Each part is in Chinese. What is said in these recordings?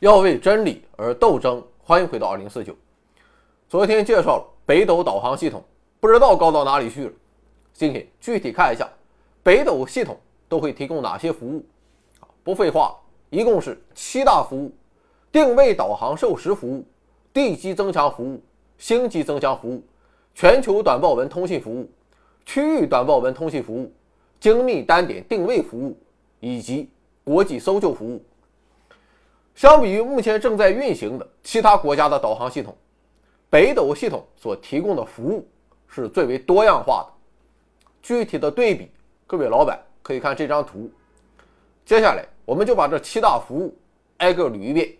要为真理而斗争。欢迎回到二零四九。昨天介绍了北斗导航系统，不知道高到哪里去了。今天具体看一下北斗系统都会提供哪些服务。不废话，一共是七大服务：定位导航授时服务、地基增强服务、星级增强服务、全球短报文通信服务、区域短报文通信服务、精密单点定位服务以及国际搜救服务。相比于目前正在运行的其他国家的导航系统，北斗系统所提供的服务是最为多样化的。具体的对比，各位老板可以看这张图。接下来，我们就把这七大服务挨个捋一遍。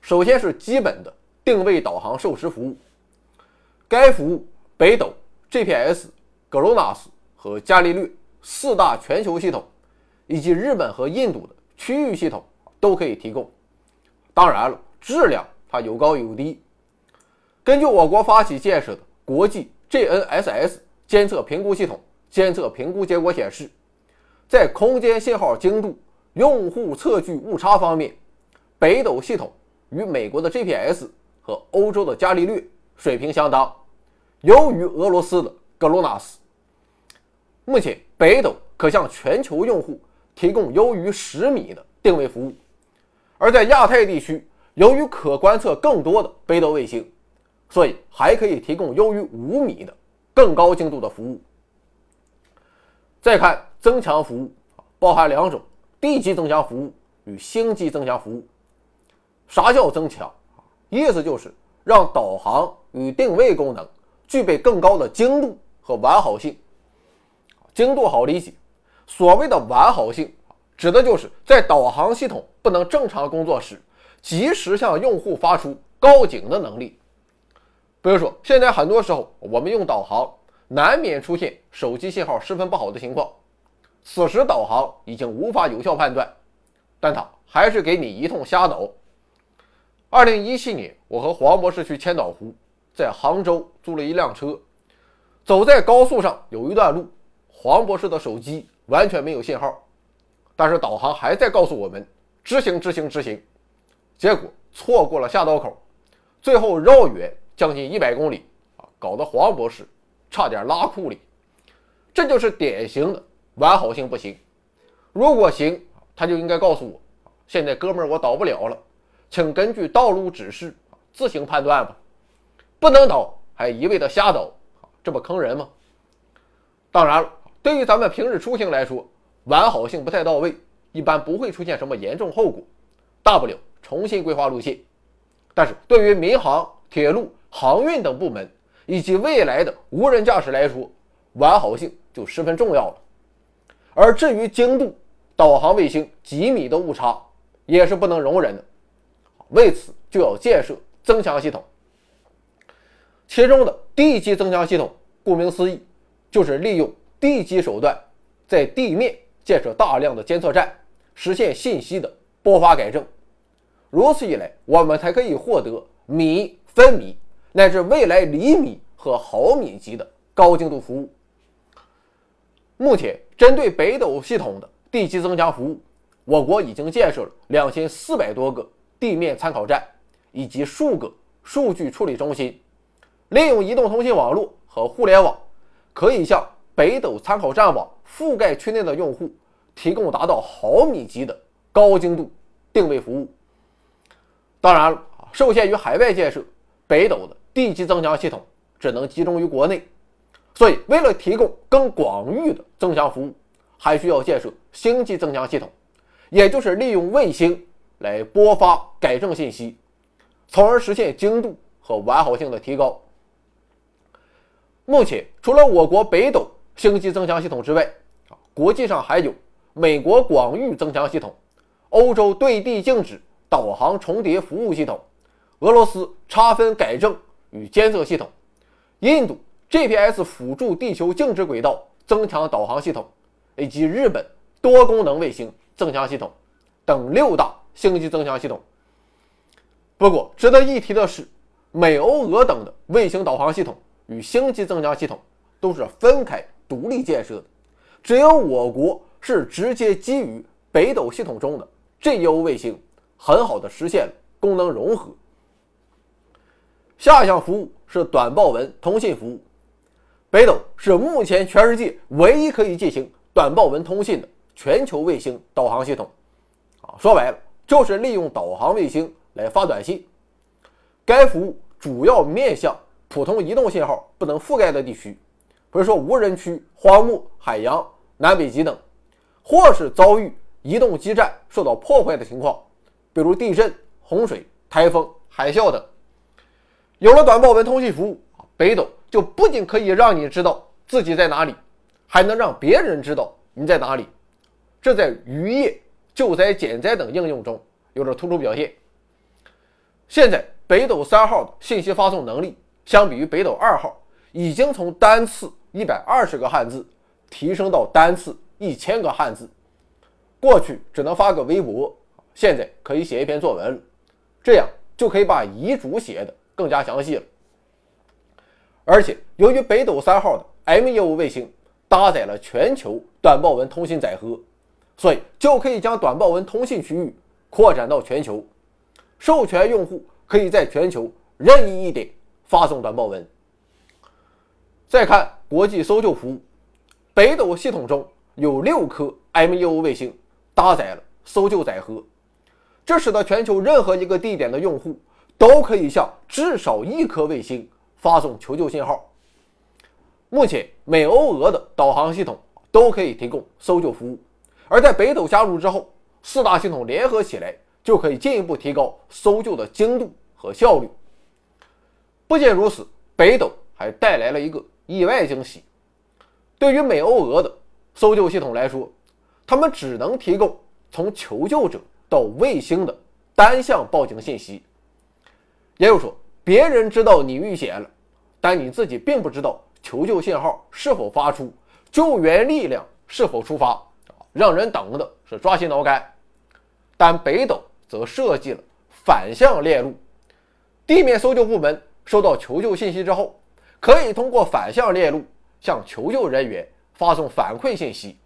首先是基本的定位导航授时服务，该服务北斗、GPS、GLONASS 和伽利略四大全球系统，以及日本和印度的区域系统。都可以提供，当然了，质量它有高有低。根据我国发起建设的国际 GNSS 监测评估系统监测评估结果显示，在空间信号精度、用户测距误差方面，北斗系统与美国的 GPS 和欧洲的伽利略水平相当，优于俄罗斯的 GLONASS。目前，北斗可向全球用户提供优于十米的定位服务。而在亚太地区，由于可观测更多的北斗卫星，所以还可以提供优于五米的更高精度的服务。再看增强服务，包含两种：地基增强服务与星际增强服务。啥叫增强？意思就是让导航与定位功能具备更高的精度和完好性。精度好理解，所谓的完好性。指的就是在导航系统不能正常工作时，及时向用户发出告警的能力。比如说，现在很多时候我们用导航，难免出现手机信号十分不好的情况，此时导航已经无法有效判断，但它还是给你一通瞎导。二零一七年，我和黄博士去千岛湖，在杭州租了一辆车，走在高速上有一段路，黄博士的手机完全没有信号。但是导航还在告诉我们直行直行直行，结果错过了下道口，最后绕远将近一百公里啊，搞得黄博士差点拉库里。这就是典型的完好性不行。如果行，他就应该告诉我，现在哥们儿我导不了了，请根据道路指示自行判断吧。不能导还一味的瞎导，这不坑人吗？当然了，对于咱们平日出行来说。完好性不太到位，一般不会出现什么严重后果，大不了重新规划路线。但是对于民航、铁路、航运等部门以及未来的无人驾驶来说，完好性就十分重要了。而至于精度，导航卫星几米的误差也是不能容忍的。为此就要建设增强系统，其中的地基增强系统，顾名思义，就是利用地基手段在地面。建设大量的监测站，实现信息的拨发改正。如此一来，我们才可以获得米、分米乃至未来厘米和毫米级的高精度服务。目前，针对北斗系统的地基增强服务，我国已经建设了两千四百多个地面参考站以及数个数据处理中心，利用移动通信网络和互联网，可以向北斗参考站网。覆盖区内的用户提供达到毫米级的高精度定位服务。当然了，受限于海外建设，北斗的地基增强系统只能集中于国内，所以为了提供更广域的增强服务，还需要建设星际增强系统，也就是利用卫星来播发改正信息，从而实现精度和完好性的提高。目前，除了我国北斗星际增强系统之外，国际上还有美国广域增强系统、欧洲对地静止导航重叠服务系统、俄罗斯差分改正与监测系统、印度 GPS 辅助地球静止轨道增强导航系统，以及日本多功能卫星增强系统。等六大星际增强系统。不过，值得一提的是，美、欧、俄等的卫星导航系统与星际增强系统都是分开独立建设的。只有我国是直接基于北斗系统中的 GEO 卫星很好的实现了功能融合。下一项服务是短报文通信服务，北斗是目前全世界唯一可以进行短报文通信的全球卫星导航系统。啊，说白了就是利用导航卫星来发短信。该服务主要面向普通移动信号不能覆盖的地区，比如说无人区、荒漠、海洋、南北极等，或是遭遇移动基站受到破坏的情况，比如地震、洪水、台风、海啸等。有了短报文通信服务，北斗就不仅可以让你知道自己在哪里，还能让别人知道你在哪里。这在渔业、救灾减灾等应用中有着突出表现。现在，北斗三号的信息发送能力，相比于北斗二号，已经从单次一百二十个汉字提升到单次一千个汉字。过去只能发个微博，现在可以写一篇作文了，这样就可以把遗嘱写的。更加详细了，而且由于北斗三号的 M 业务卫星搭载了全球短报文通信载荷，所以就可以将短报文通信区域扩展到全球，授权用户可以在全球任意一点发送短报文。再看国际搜救服务，北斗系统中有六颗 M 业务卫星搭载了搜救载荷，这使得全球任何一个地点的用户。都可以向至少一颗卫星发送求救信号。目前，美、欧、俄的导航系统都可以提供搜救服务，而在北斗加入之后，四大系统联合起来，就可以进一步提高搜救的精度和效率。不仅如此，北斗还带来了一个意外惊喜：对于美、欧、俄的搜救系统来说，他们只能提供从求救者到卫星的单向报警信息。也就是说，别人知道你遇险了，但你自己并不知道求救信号是否发出，救援力量是否出发，让人等的是抓心挠肝。但北斗则设计了反向链路，地面搜救部门收到求救信息之后，可以通过反向链路向求救人员发送反馈信息，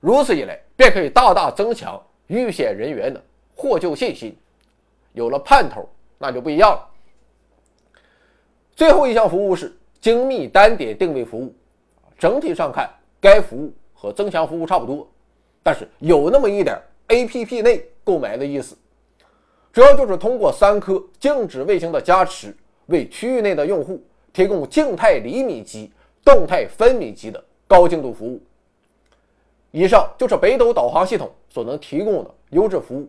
如此一来，便可以大大增强遇险人员的获救信心。有了盼头。那就不一样了。最后一项服务是精密单点定位服务，整体上看，该服务和增强服务差不多，但是有那么一点 APP 内购买的意思，主要就是通过三颗静止卫星的加持，为区域内的用户提供静态厘米级、动态分米级的高精度服务。以上就是北斗导航系统所能提供的优质服务，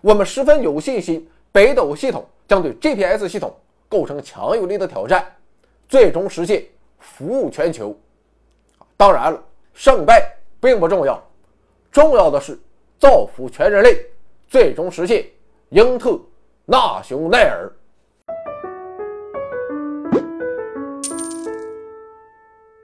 我们十分有信心，北斗系统。将对 GPS 系统构成强有力的挑战，最终实现服务全球。当然了，胜败并不重要，重要的是造福全人类，最终实现英特纳雄耐尔。